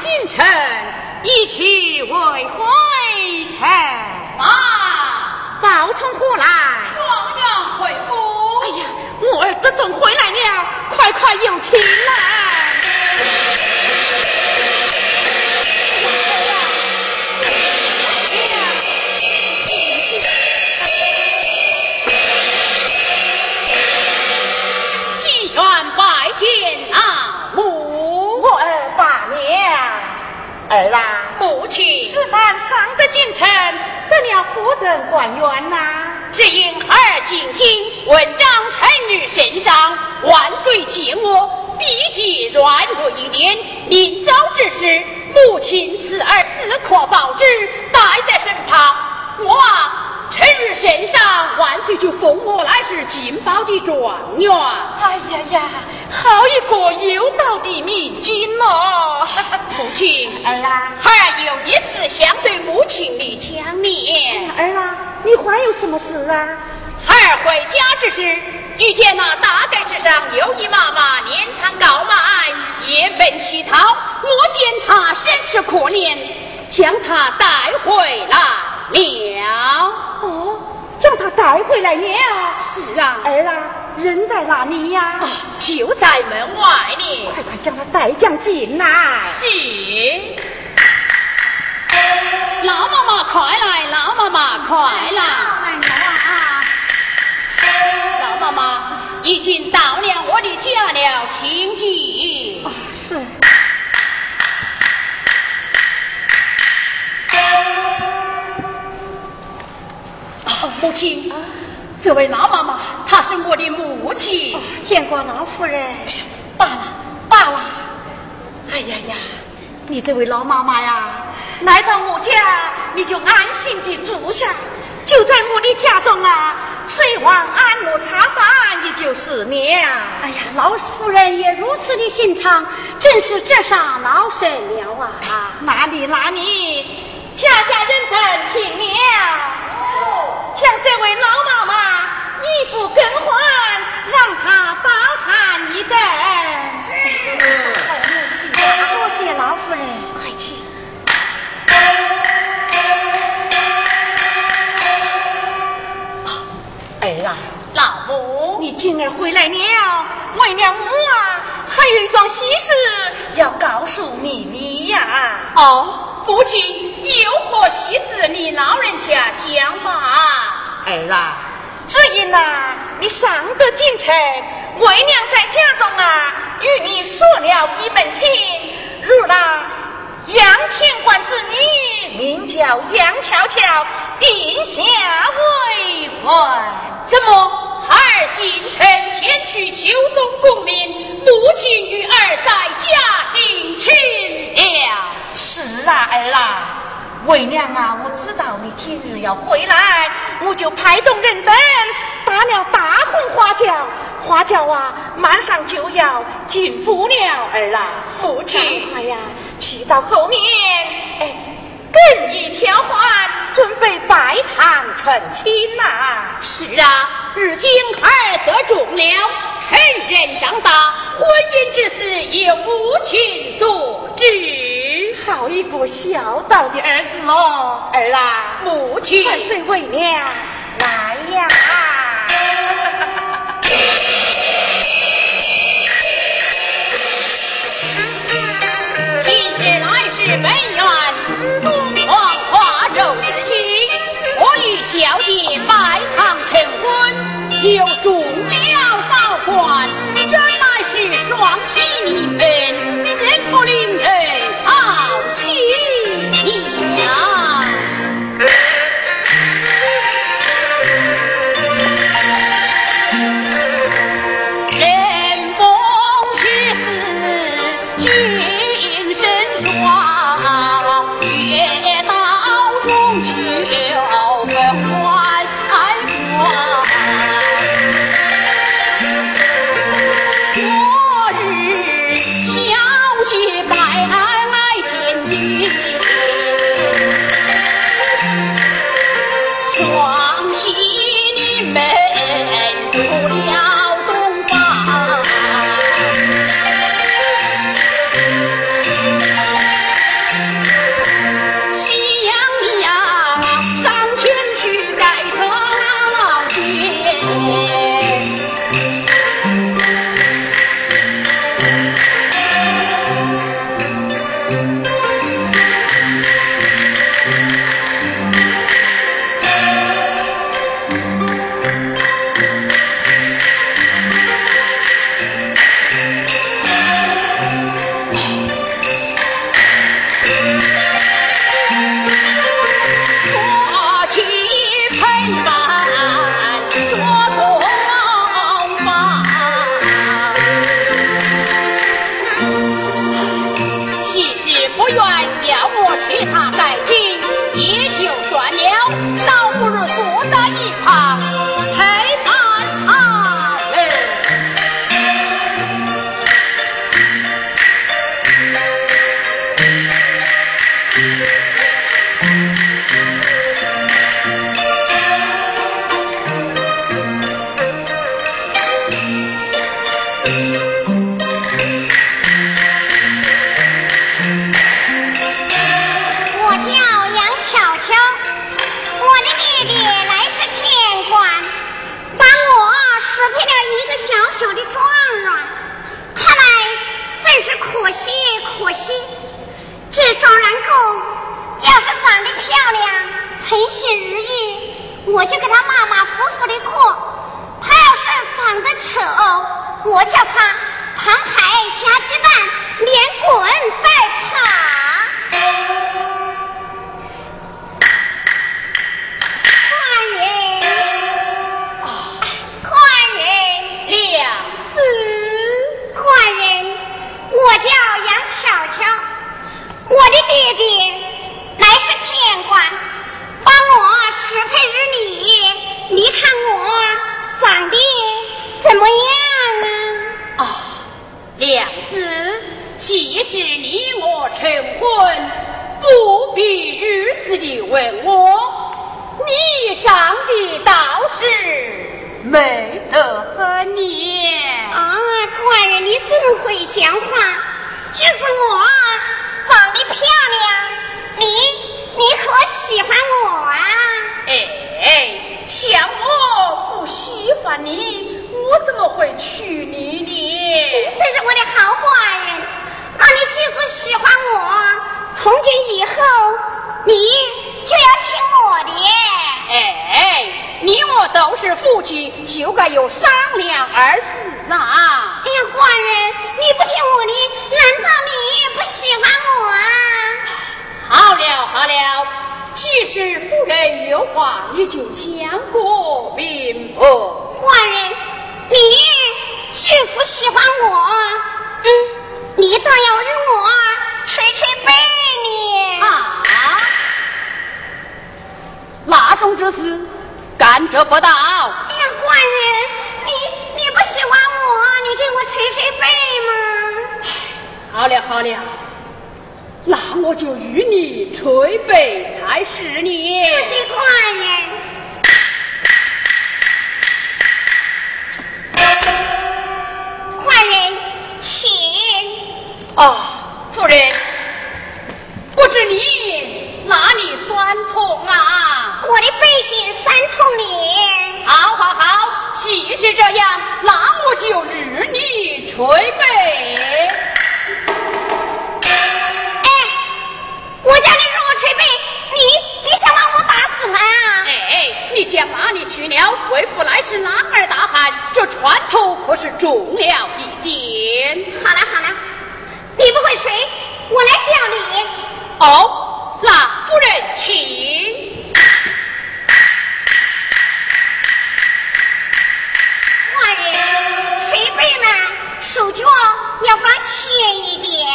进城，一去为回城。妈，报从何来？状元回府。哎呀，我儿子总回来了，快快有请来。上得京城，得了何等官员呐？只因儿进京，文章臣女身上，万岁敬我，笔记软弱一点。临走之时，母亲赐儿四颗报纸，带在身旁。我啊。臣日身上，万岁就封我来是金宝的状元。哎呀呀，好一个有道的明君哦！母亲，儿啊，儿有一事想对母亲的讲念。儿啊，你还有什么事啊？儿回家之时，遇见那大街之上有一妈妈年长高迈，夜奔乞讨。我见她甚是可怜，将她带回来了。哦，将他带回来了。是啊，儿啊，人在哪里呀？啊，就在门外呢。快快将他带将进来。是。老妈妈，快来！老妈妈，快来！啊！老妈妈，已经到了我的家了，请进。啊，是。母亲，这位老妈妈，她是我的母亲。哦、见过老夫人。罢了，罢了。哎呀呀，你这位老妈妈呀，来到我家，你就安心的住下，就在我的家中啊，吃一碗按摩茶饭，也就是了。哎呀，老夫人也如此的心肠，真是折煞老身了啊！哪里哪里，家下人等听了。像这位老妈妈衣服更换，让他包产一等。是，好母亲，多谢老夫人，快去。儿啊，老母，你今儿回来了，为了母啊，还有一桩喜事要告诉你你呀。哦，母亲。有何喜事？你老人家讲吧。儿啊，只因呐，你上得京城，为娘在家中啊，与你说了一门亲，如那杨天官之女，名叫杨巧巧，定下为婚。怎么儿进城前去秋冬功名，母亲与儿在家定亲了？是啊，儿啊。为娘啊，我知道你今日要回来，我就派动人等打了大红花轿，花轿啊，马上就要进府了。儿啊，母亲，快呀，去到后面，哎，更衣挑换，准备拜堂成亲呐。是啊，如今儿得中了，成人长大，婚姻之事由母亲做主。好一个孝道的儿子哦，儿啊，母亲，万岁为娘来呀！今日来是本院东皇花肉之喜，我与小姐拜堂成婚，又中都是夫妻，就该有商量二字啊！哎呀，官人，你不听我的，难道你不喜欢我啊？好了好了，既是夫人有话，你就讲个明白。官人，你即使喜欢我，嗯，你倒要与我捶捶背呢。啊？那种之事，干着不到。哎呀，官人，你你不喜欢我，你给我捶捶背吗？好了好了，那我就与你捶背才是你。不谢官人。官人，请。啊，夫人，不知你哪里酸痛啊？我的背心酸痛呢。好，好，好，既是这样，那我就日你捶背。哎，我叫你让我捶背，你你想把我打死他啊？哎，你先哪里去了？为父乃是男儿大汉，这船头可是重了一点。好了好了，你不会捶，我来教你。哦，老夫人请脚要放轻一点，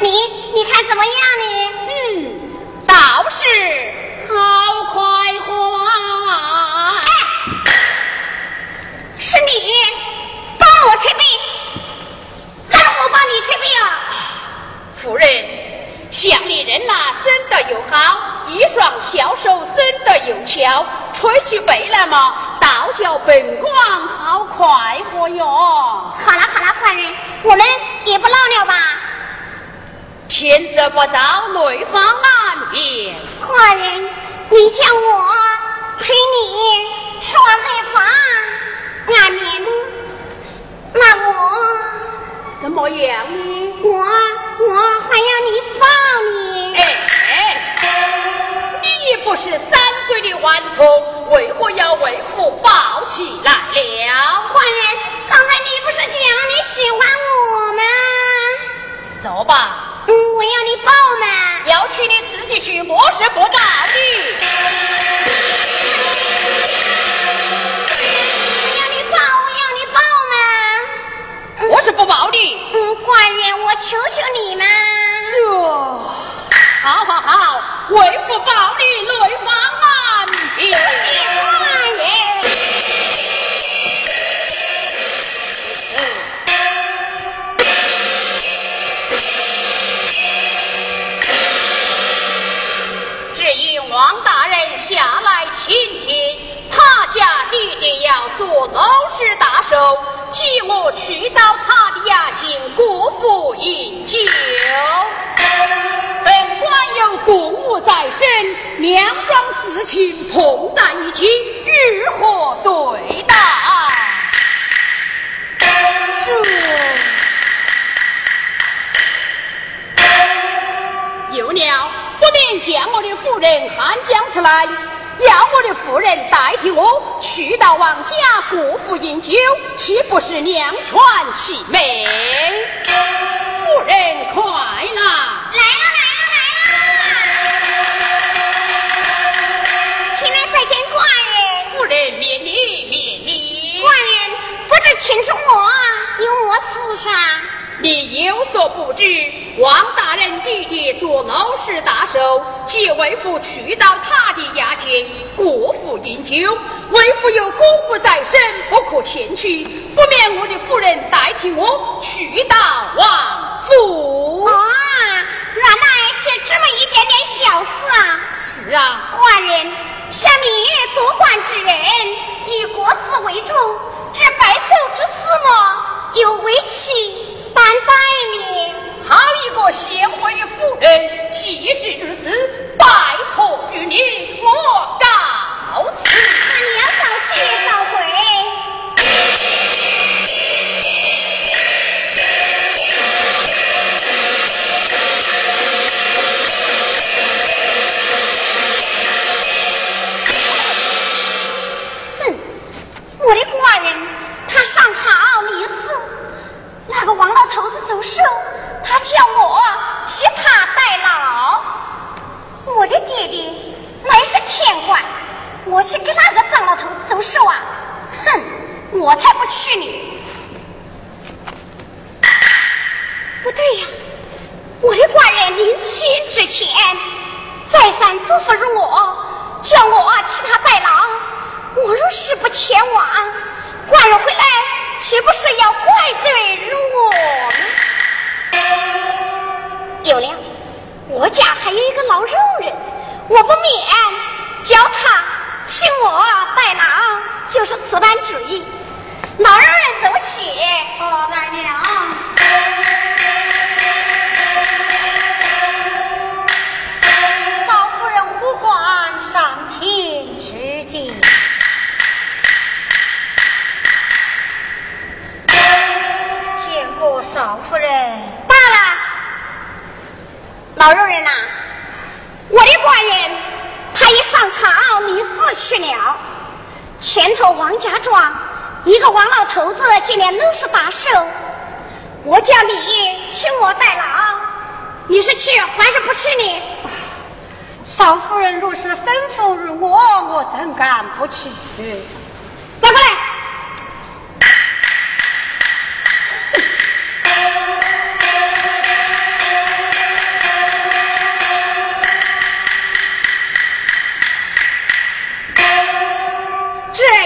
你你看怎么样呢？嗯，倒是好快活啊！是你帮我捶背，还是我帮你捶背啊？夫人，乡里人呐，生得又好，一双小手伸得又巧，吹起背来嘛。道教本官好快活哟！好了好了，官人，我们也不闹了吧。天色不早，内房难辨。官人，你叫我陪你上内房安眠吗？那我怎么样呢？我我还要你抱你。哎，你不是三岁的顽童。为何要为父抱起来了？官人，刚才你不是讲你喜欢我吗？走吧。嗯，我要你抱嘛。要去你自己去，我是不抱你。我要你抱，我要你抱嘛。我是不抱你。嗯，官人，我求求你嘛。这，好好好，为父抱你来方安平。王大人下来请听，他家弟弟要做楼市大寿，急我去到他的衙前过府饮酒。官有公务在身，娘庄事情碰在一起，如何对待？这有了，不免将我的夫人喊将出来，要我的夫人代替我去到王家过府饮酒，岂不是两全其美？夫人快来！来。请恕我有我私杀。你有所不知，王大人弟弟做老实大寿，即为父去到他的衙前过府饮酒。为父有公务在身，不可前去，不免我的夫人代替我去到王府。啊，原来是这么一点点小事啊！是啊，寡人，像你做官之人，以国事为重，这白寿之事么，有为妻。担待你，好一个贤惠的妇人，七世之子，拜托于你，我告辞。你要早去早是吩咐于我，我怎敢不去？再过来。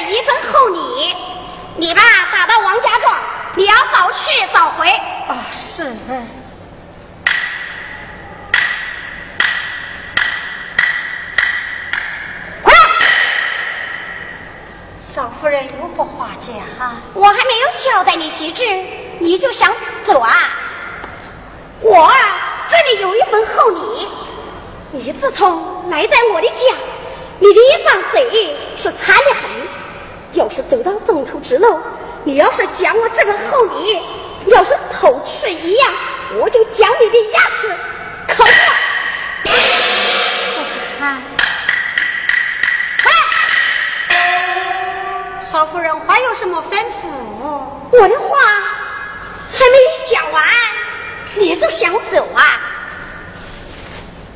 一份厚礼，你吧打到王家庄，你要早去早回。啊，是。快！少夫人有何话讲？我还没有交代你机智，你就想走啊？我啊，这里有一份厚礼，你自从来在我的家，你的一张嘴是馋得很。要是走到中途之路，你要是将我这个厚礼，要是偷吃一样，我就将你的牙齿抠少夫人还有什么吩咐？我的话还没讲完，你就想走啊？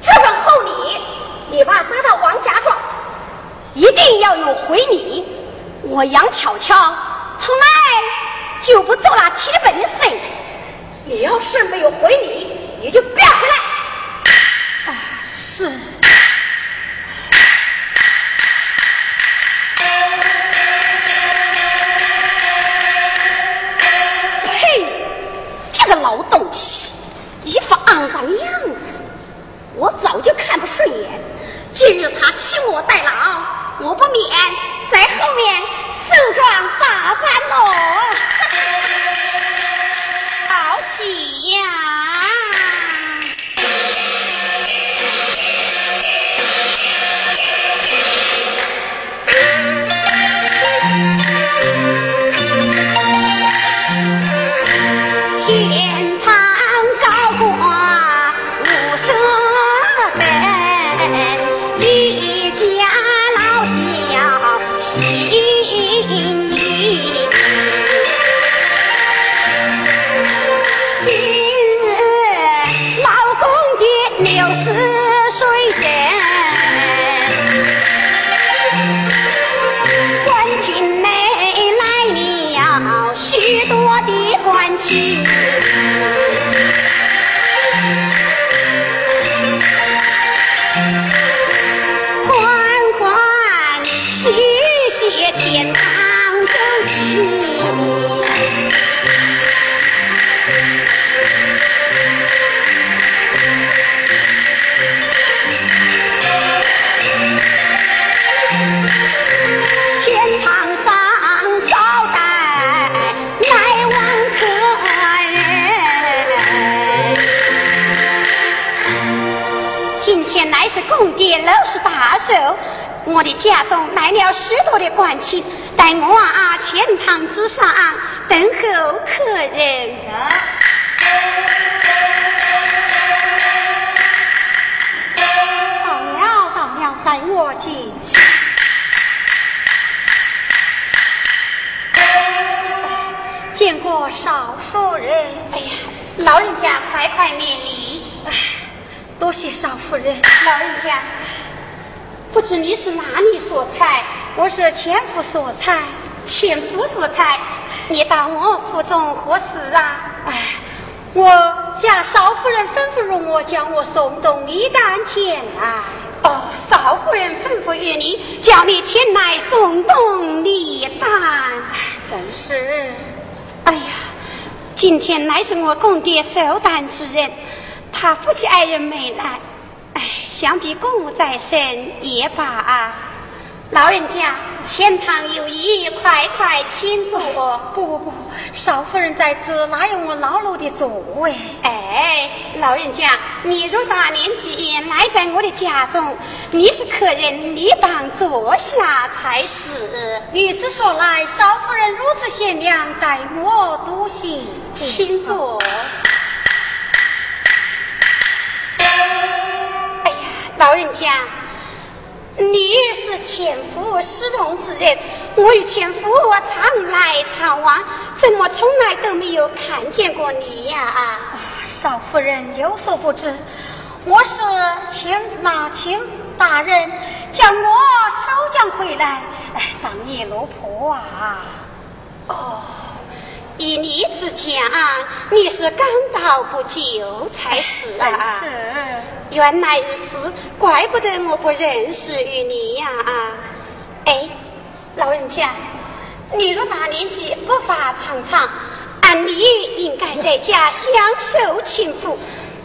这份厚礼，你爸拿到王家庄，一定要有回礼。我杨巧巧从来就不做那铁本的事，你要是没有回礼，你就不要回来。啊，是。老东西，一副肮脏的样子，我早就看不顺眼。今日他请我代劳，我不免在后面。盛装打扮喽，好喜呀！老是大寿，我的家中来了许多的官亲，待我啊前堂之上等候客人。到了，到了，带我进去。见过少夫人。哎呀，老人家快快免礼。多谢少夫人，老人家，不知你是哪里所才？我是前夫所才，前夫所才，你当我府中何事啊？哎，我家少夫人吩咐容我将我送到礼单前来。哦，少夫人吩咐于你，叫你前来送东礼单。真是，哎呀，今天乃是我公爹寿诞之人。他夫妻二人没来，哎，想必公务在身也罢啊。老人家，前堂有意，快快请坐。不不不，少夫人在此，哪有我老奴的座位？哎，老人家，你若大年纪来在我的家中，你是客人，你当坐下才是。如此说来，少夫人如此贤良，待我多谢，请坐。老人家，你是前夫失踪之人，我与前夫常来常往，怎么从来都没有看见过你呀？啊，少夫人有所不知，我是前那前大人将我收将回来，哎，当你老婆啊。哦。以你之讲，你是刚到不久才是啊！是，原来如此，怪不得我不认识于你呀！啊，哎，老人家，你若大年纪不发长长，按理应该在家享受清福，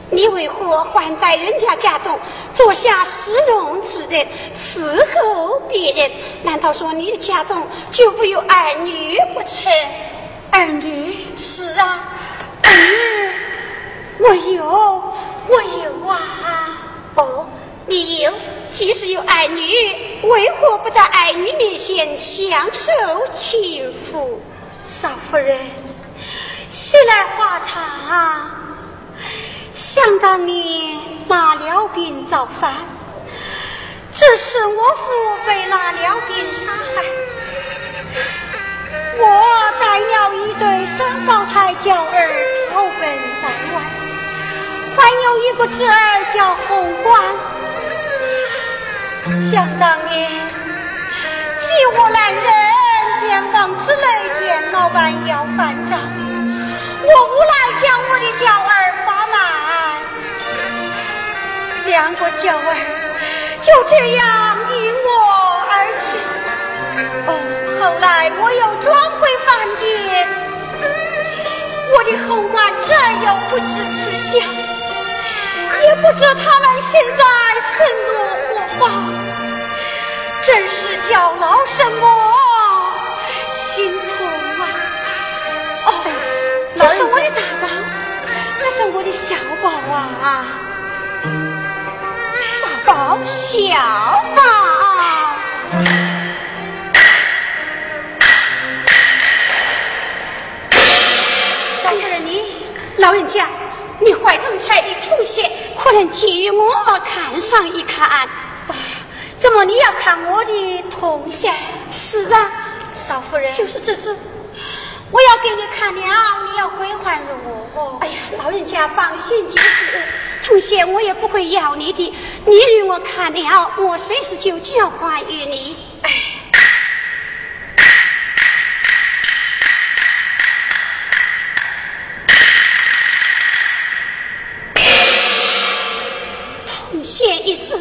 你为何还在人家家中做下侍用之人，伺候别人？难道说你的家中就不有儿女不成？儿女是啊，儿 女我有，我有啊！哦，你有，即使有儿女，为何不在儿女面前享受幸福？少夫人，说来话长。想当年那辽兵造反，只是我父被那辽兵杀害。我带了一对双胞胎娇儿逃奔，还有一个侄儿叫洪欢。想当年，继我来人肩膀之内见老板要饭账，我无奈将我的娇儿发卖，两个娇儿就这样离我而去。哦。后来我又转回饭店，我的后妈这又不知去向，也不知他们现在身落何方，真是叫老神我心痛啊！哦，这是我的大宝，这是我的小宝啊！大宝，小宝。老人家，可能借与我看上一看。怎么你要看我的铜钱？是啊，少夫人，就是这只。我要给你看了，你要归还于我。哎呀，老人家放心就是。铜钱我也不会要你的，你与我看了，我随时就交还于你。哎。见一次，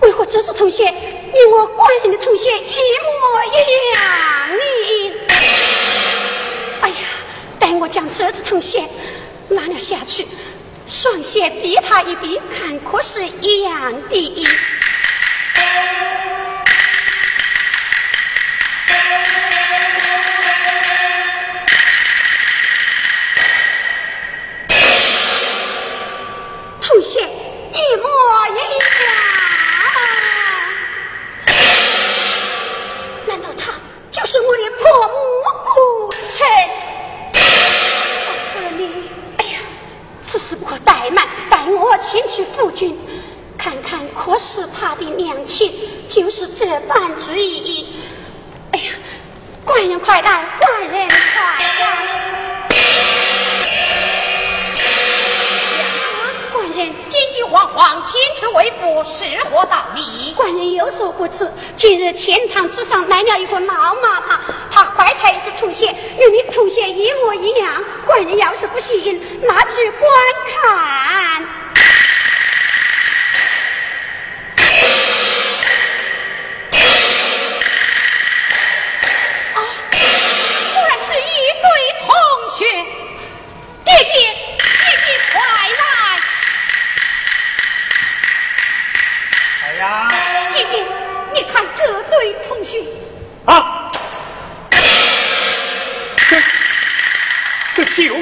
为何这次同学与我官人的同学一模一样呢？哎呀，待我将这次同学拿了下去，双鞋比他一比，看可是一样的。一模一样，难道他就是我的婆母母亲？夫人，你哎呀，此事不可怠慢，待我前去夫君看看，可是他的娘亲就是这般嘴。哎呀，官人快来，官人快来！皇皇亲自为父是何道理官人有所不知今日钱塘之上来了一个老妈妈她怀才是头衔与你头衔一模一样。官人要是不信拿去观看。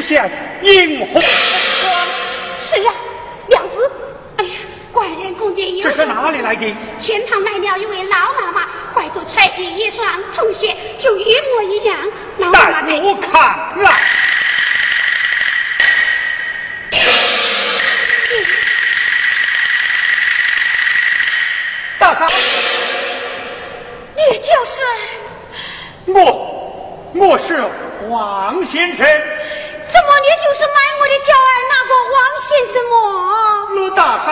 像萤火光。是啊，娘子。哎呀，官人宫殿有。这是哪里来的？钱塘来了一位老妈妈，怀着揣的一双童鞋，就一模一样。老妈妈带我看了。大傻。你就是。我我是王先生，怎么你就是买我的娇儿那个王先生么？陆大嫂，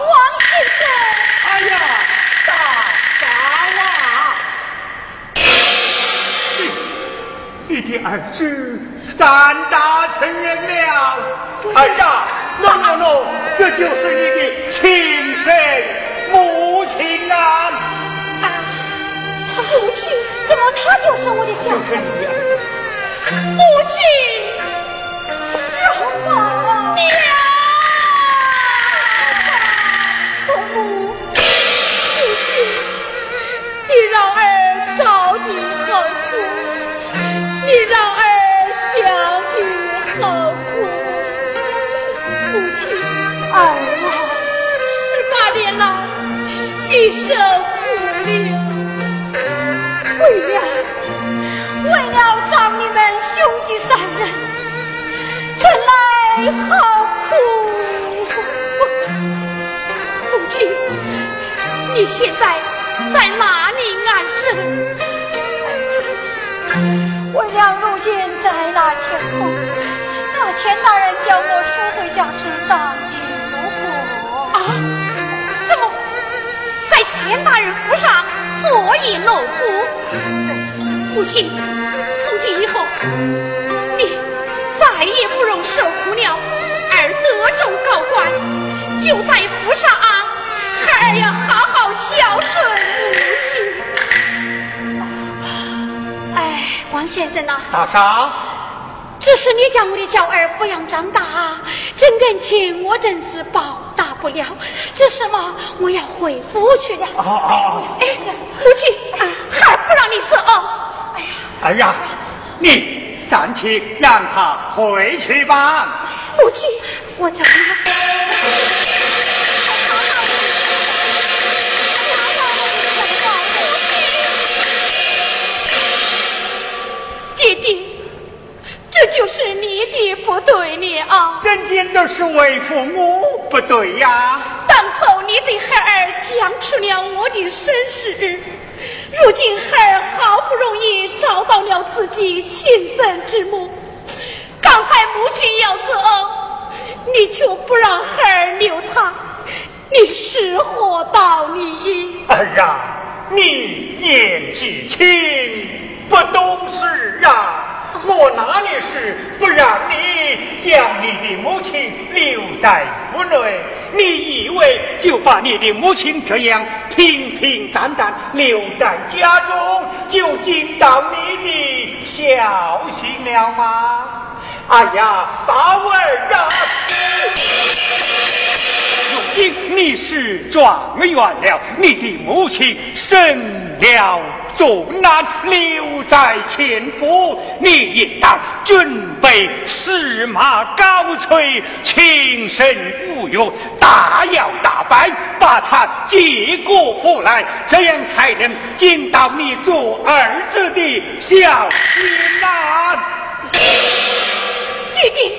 王先生，哎呀，大嫂啊，你你的儿子长大成人了，哎呀，喏喏喏，这就是你的亲生母亲啊！他母亲，怎么他就是我的家人？母亲，什你让儿找你何苦？你让儿想你何苦来好苦。母亲，你现在在哪里安身？为娘如今在那前后，那钱大人叫我赎回家去当奴仆。啊？怎么在钱大人府上？做一奴仆，母亲，从今以后，你再也不容受了。儿得中高官，就在府上，孩儿要好好孝顺母亲。哎，王先生呐，大嫂，这是你将我的小儿抚养长大，这恩情我真是报。答不了，这什么？我要回府去了。哦哦！哎，母亲，还不让你走。哎呀，儿啊，你暂且让他回去吧。母亲，我走了。弟弟。这就是你的不对了，真件都是为父母不对呀。当初你对孩儿讲出了我的身世，如今孩儿好不容易找到了自己亲生之母，刚才母亲要走，你就不让孩儿留他，你是何道理？儿啊，你年纪轻，不懂事啊。我哪里是不让你将你的母亲留在府内，你以为就把你的母亲这样平平淡淡留在家中，就尽到你的孝心了吗？哎呀，大儿啊！如今你是状元了，你的母亲生了重难，留在前府，你应当准备司马高垂，请神鼓乐，大摇大摆把他接过府来，这样才能尽到你做儿子的孝心啊！弟弟，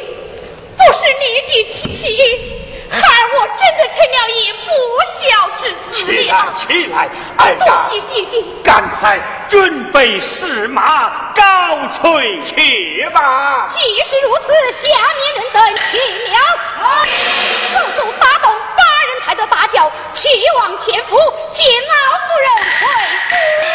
不是你的提起。孩儿，我真的成了一不孝之子了。起来，起来，儿多谢弟弟，赶快准备试马高垂去吧。既是如此，下面人等听了，速速打动八人抬的大轿，去往前府接老夫人回府。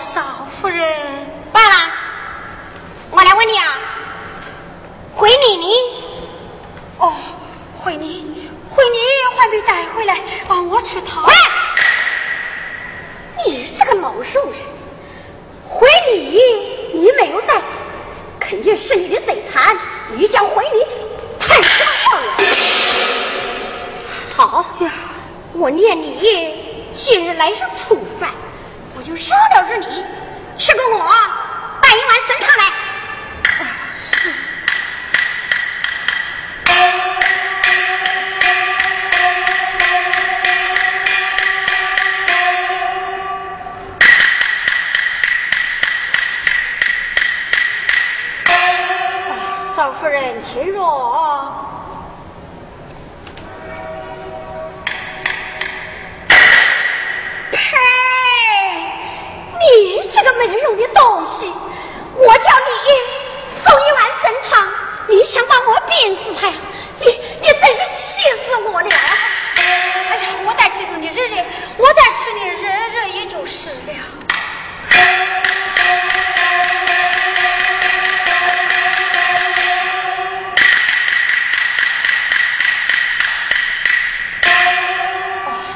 少夫人，罢了。我来问你啊，回你呢？哦，回你，回你还没带回来，帮我去讨。喂，你这个老熟人，回你你没有带，肯定是你的贼残。你讲回你，太傻了。好呀，我念你今日来是粗饭。就少了是你，是个我带一碗参汤来。是。少夫人，请坐。这个没用的东西，我叫你送一碗参汤，你想把我病死他呀？你你真是气死我了！哎呀，我再去你忍忍，我再去你忍忍也就是了。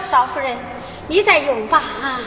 少夫人，你再用吧啊。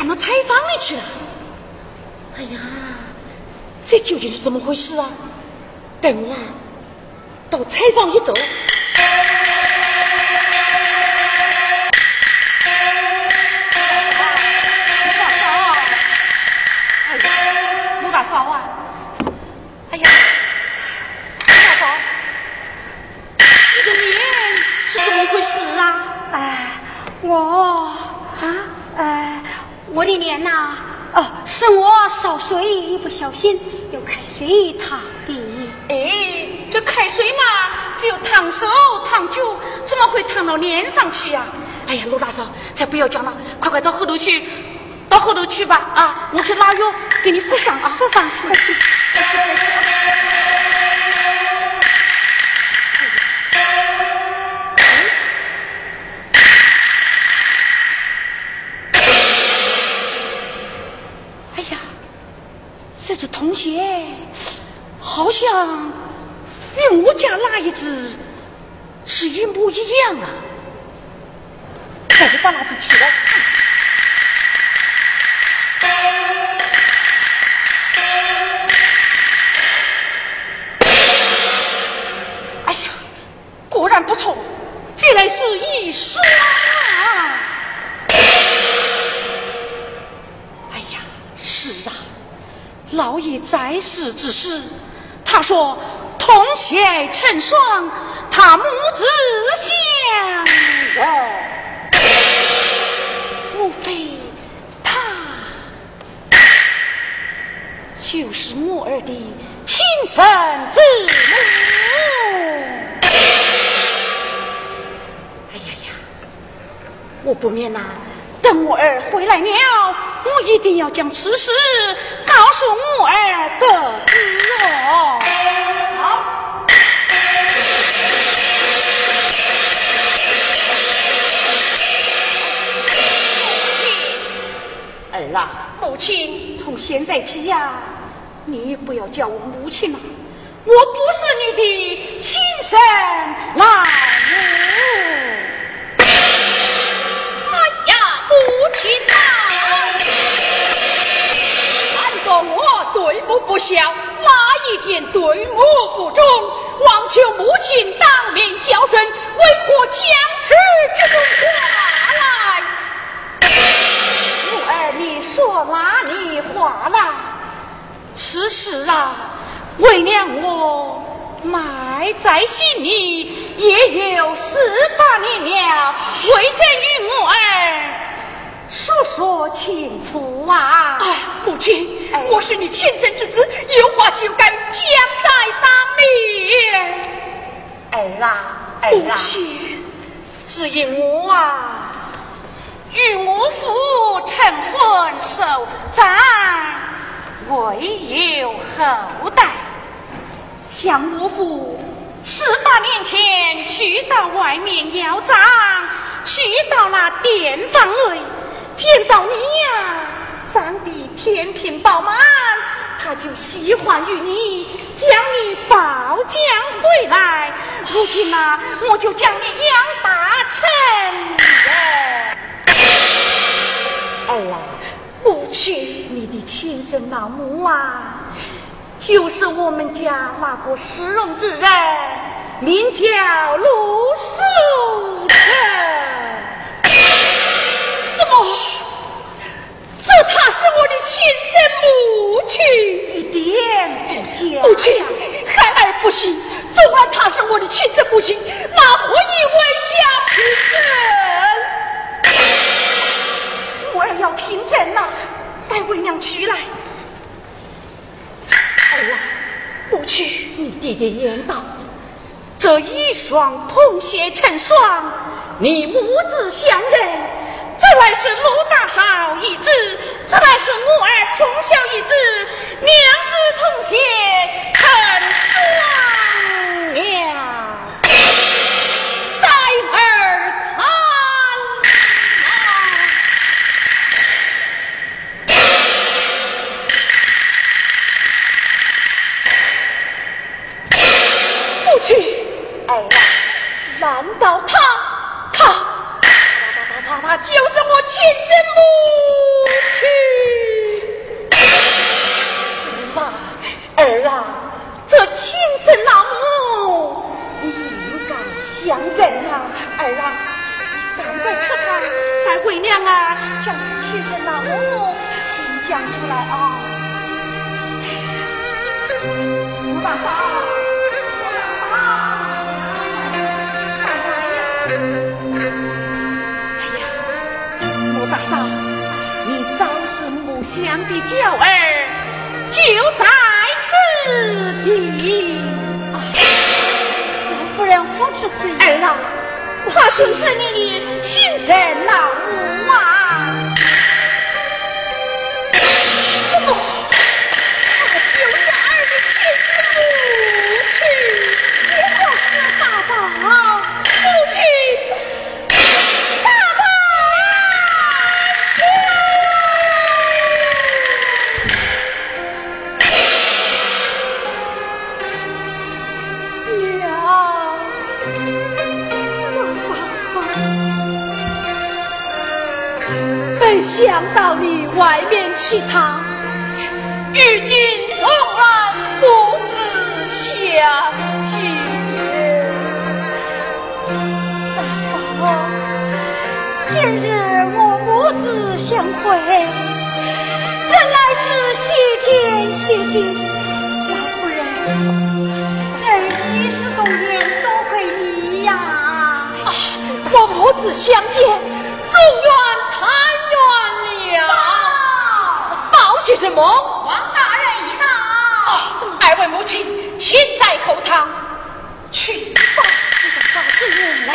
赶到采访里去了？哎呀，这究竟是怎么回事啊？等我到采访一走。是怎么回事啊？哎我啊，哎的脸呐，哦，是我烧水一不小心，有开水烫的。哎，这开水嘛，只有烫手烫脚，怎么会烫到脸上去呀？哎呀，陆大嫂，再不要讲了，快快到后头去，到后头去吧。啊，我去拿药给你敷上啊。不放心。这童鞋好像与我家那一只是一模一样啊！快点把那只取来。哎呀，果然不错，这乃是一双！哎呀，是啊。老爷在世之时，他说同鞋成双，他母子相认，莫非他就是我儿的亲生子母？哎呀呀，我不免呐，等我儿回来了，我一定要将此事。告诉我儿得知哦。好。儿啊，母亲，从现在起呀，你不要叫我母亲了，我不是你的亲生老母。哎呀，母亲对母不孝，哪一点对母不忠？望求母亲当面教训，为何讲出这种话来？母儿，你说哪里话来？此事啊，为娘我埋在心里也有十八年了，未曾与我儿。说说清楚啊！哎，母亲，我是你亲生之子，有话就该讲在当面。儿啊，儿啊，是因我啊，与我父成婚守债，未有后代，想我父十八年前去到外面要账，去到那店房内。见到你呀，长得天庭饱满，他就喜欢与你，将你抱将回来。如今呐，我就将你养大成人。儿啊，母亲，你的亲生老母啊，就是我们家那个失容之人，名叫陆淑贞。这她是我的亲生母亲，一点不假。母亲，孩儿不信，纵然她是我的亲生母亲，那何以为下凭证？我儿要平证呐，带为娘去来。儿啊，母亲，你爹爹言道，这一双同鞋成双，你母子相认。这位是奴大少一只这位是我儿同小一只娘子同鞋成双呀待儿看好不去哎呀难道他。他就是我亲生母亲？是啊，儿啊，这亲生老母，你应该相认啊！儿啊，你站在客堂，待为娘啊将亲生老母亲讲出来啊！吴大嫂，吴大嫂，快来呀！大嫂，你早是木香的娇儿，就在此地。老夫人何出此言？儿啊，他就是你的亲生老母到你外面去趟，与君从来母子相见。大宝，今日我母子相会，真乃是谢天谢地。老夫人，这一时动念多亏你呀！啊，我母子相见，总愿报些什么？王大人已到。二位母亲，请在后堂去吧。这个啥子人。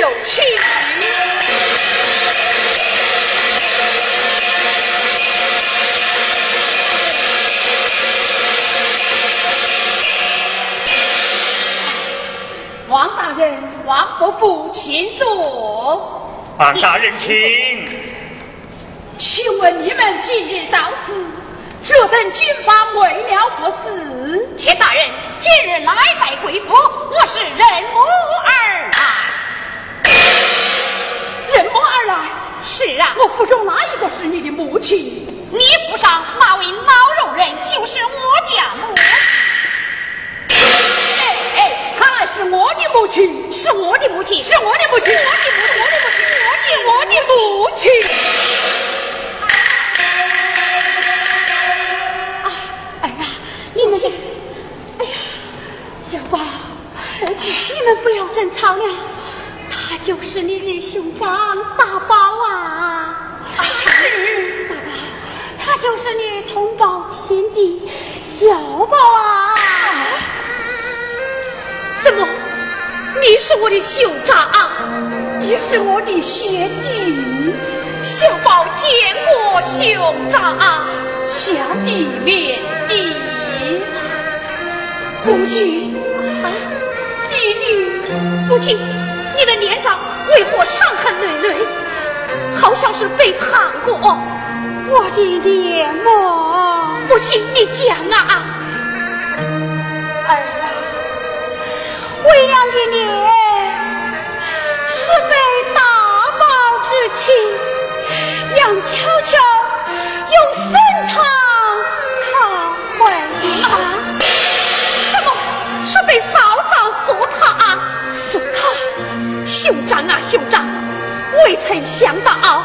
有请。王大人，王伯父，请坐。王大人请。请问你们今日到此，这等军法为了何事？且大人今日来拜贵府，我是任母而来。任母而来。是啊，我府中哪一个是你的母亲？你府上那位老肉人就是我家母。是我的母亲，是我的母亲，是我的母亲，我的母亲，我的母亲，我的我的母亲。啊，哎呀，你们这，哎呀，小宝，你们不要争吵了，他就是你的兄长大宝啊。是，大宝，他就是你同胞兄弟小宝啊。怎么？你是我的兄长，也是我的贤弟。小宝见过兄长，下地面礼。母亲，弟弟，母亲，你的脸上为何伤痕累累？好像是被烫过。我的脸吗？母亲，你讲啊！为娘的脸是被大宝之气，杨悄悄用神汤烫坏的啊！怎么是被嫂嫂说他啊？说他，兄长啊兄长，未曾想到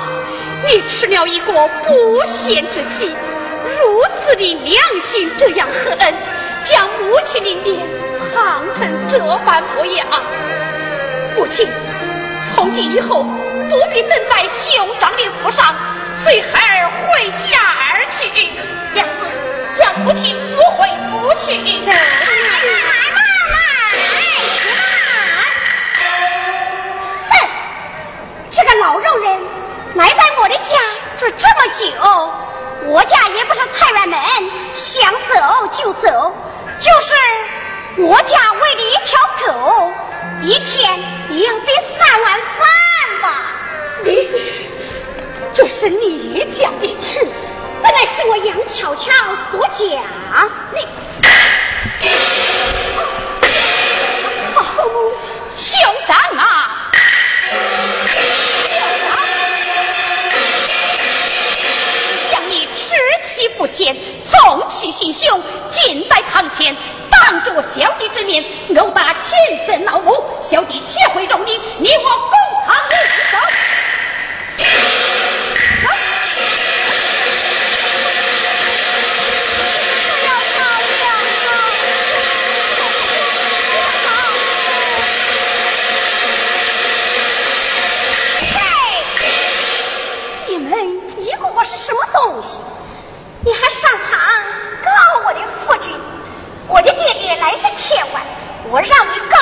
你吃了一个不贤之妻，如此的良心这样狠，将母亲的脸。烫成这般模样，母亲，从今以后不必等在兄长的府上，随孩儿回家而去。娘子，将母亲扶回府去。走，来嘛，哼，这个老肉人来在我的家住这么久，我家也不是菜园门，想走就走，就是。我家喂的一条狗一天也要得三碗饭吧。你这是你讲的哼这乃是我杨巧巧所讲。你好兄长啊。兄长你痴妻不贤纵气心胸尽在堂前当着我小弟之面殴打前生老母，小弟岂会容你？你我共抗一个个。是什么东西？乃是铁官，我让你告，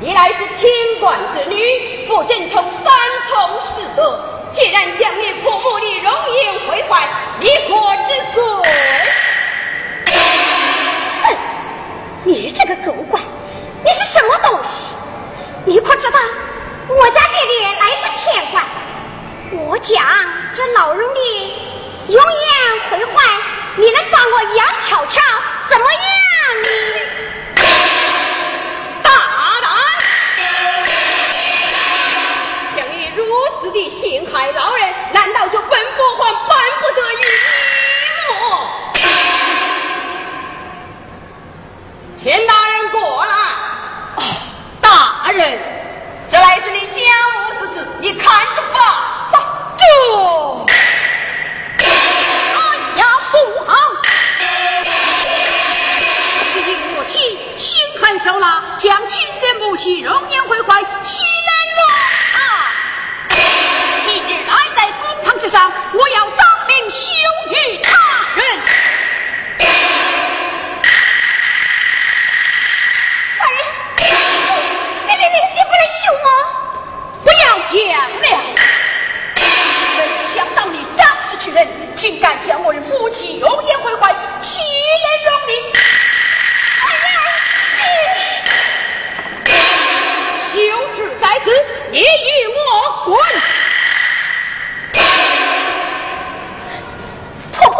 一来是清官之女，不正从三从四德，既然将你父母的容颜毁坏，你何之罪？哼！你这个狗官，你是什么东西？你不知道我家爹爹乃是天官，我讲这老容的容颜毁坏，你能把我杨巧巧怎么样？害老人，难道就本父还办不得于你么？钱大人过来。哦，大人，这乃是你家务之事，你看着办吧。这，哎呀，不好！毕竟我妻心狠手辣，将亲生母亲容颜毁坏，岂能容？今日来在公堂之上，我要当面羞辱他人。大人，你你你你不能羞我！不要讲了！没想到你仗势欺人，竟敢将我的母亲容颜毁坏，岂能容你？休事在此，你与我滚！婆婆，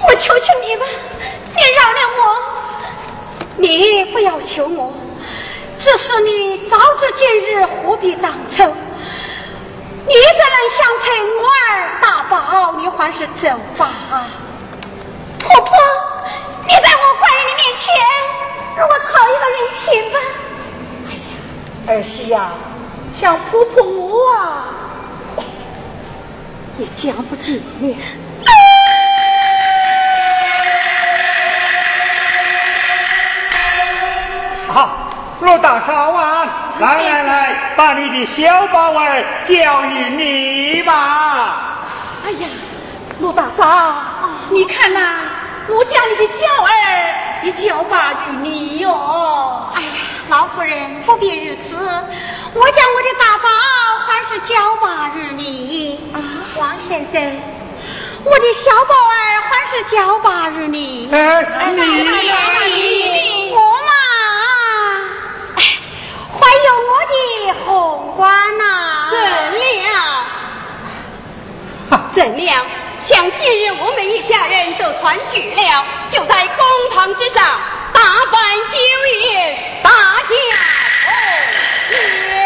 我求求你们，你饶了我！你不要求我，只是你早知今日何必当初？你怎能想陪我儿大宝？你还是走吧。婆婆，你在我怀人的面前，如果讨一个人情吧。哎呀儿媳呀，像婆婆我啊，也讲不进了。好，罗大少啊，来来来，把你的小宝儿交与你吧。哎呀，陆大嫂，你看呐、我家里的娇儿也交把于你哟、哎呀，老夫人不必如此，我将我的大宝还是交把于你。啊，王先生，我的小宝儿还是交把于你。哎，你你我嘛，哎，还有我的红冠呐、怎料？怎料？像今日我们一家人都团聚了，就在公堂之上大办酒宴，大家同乐。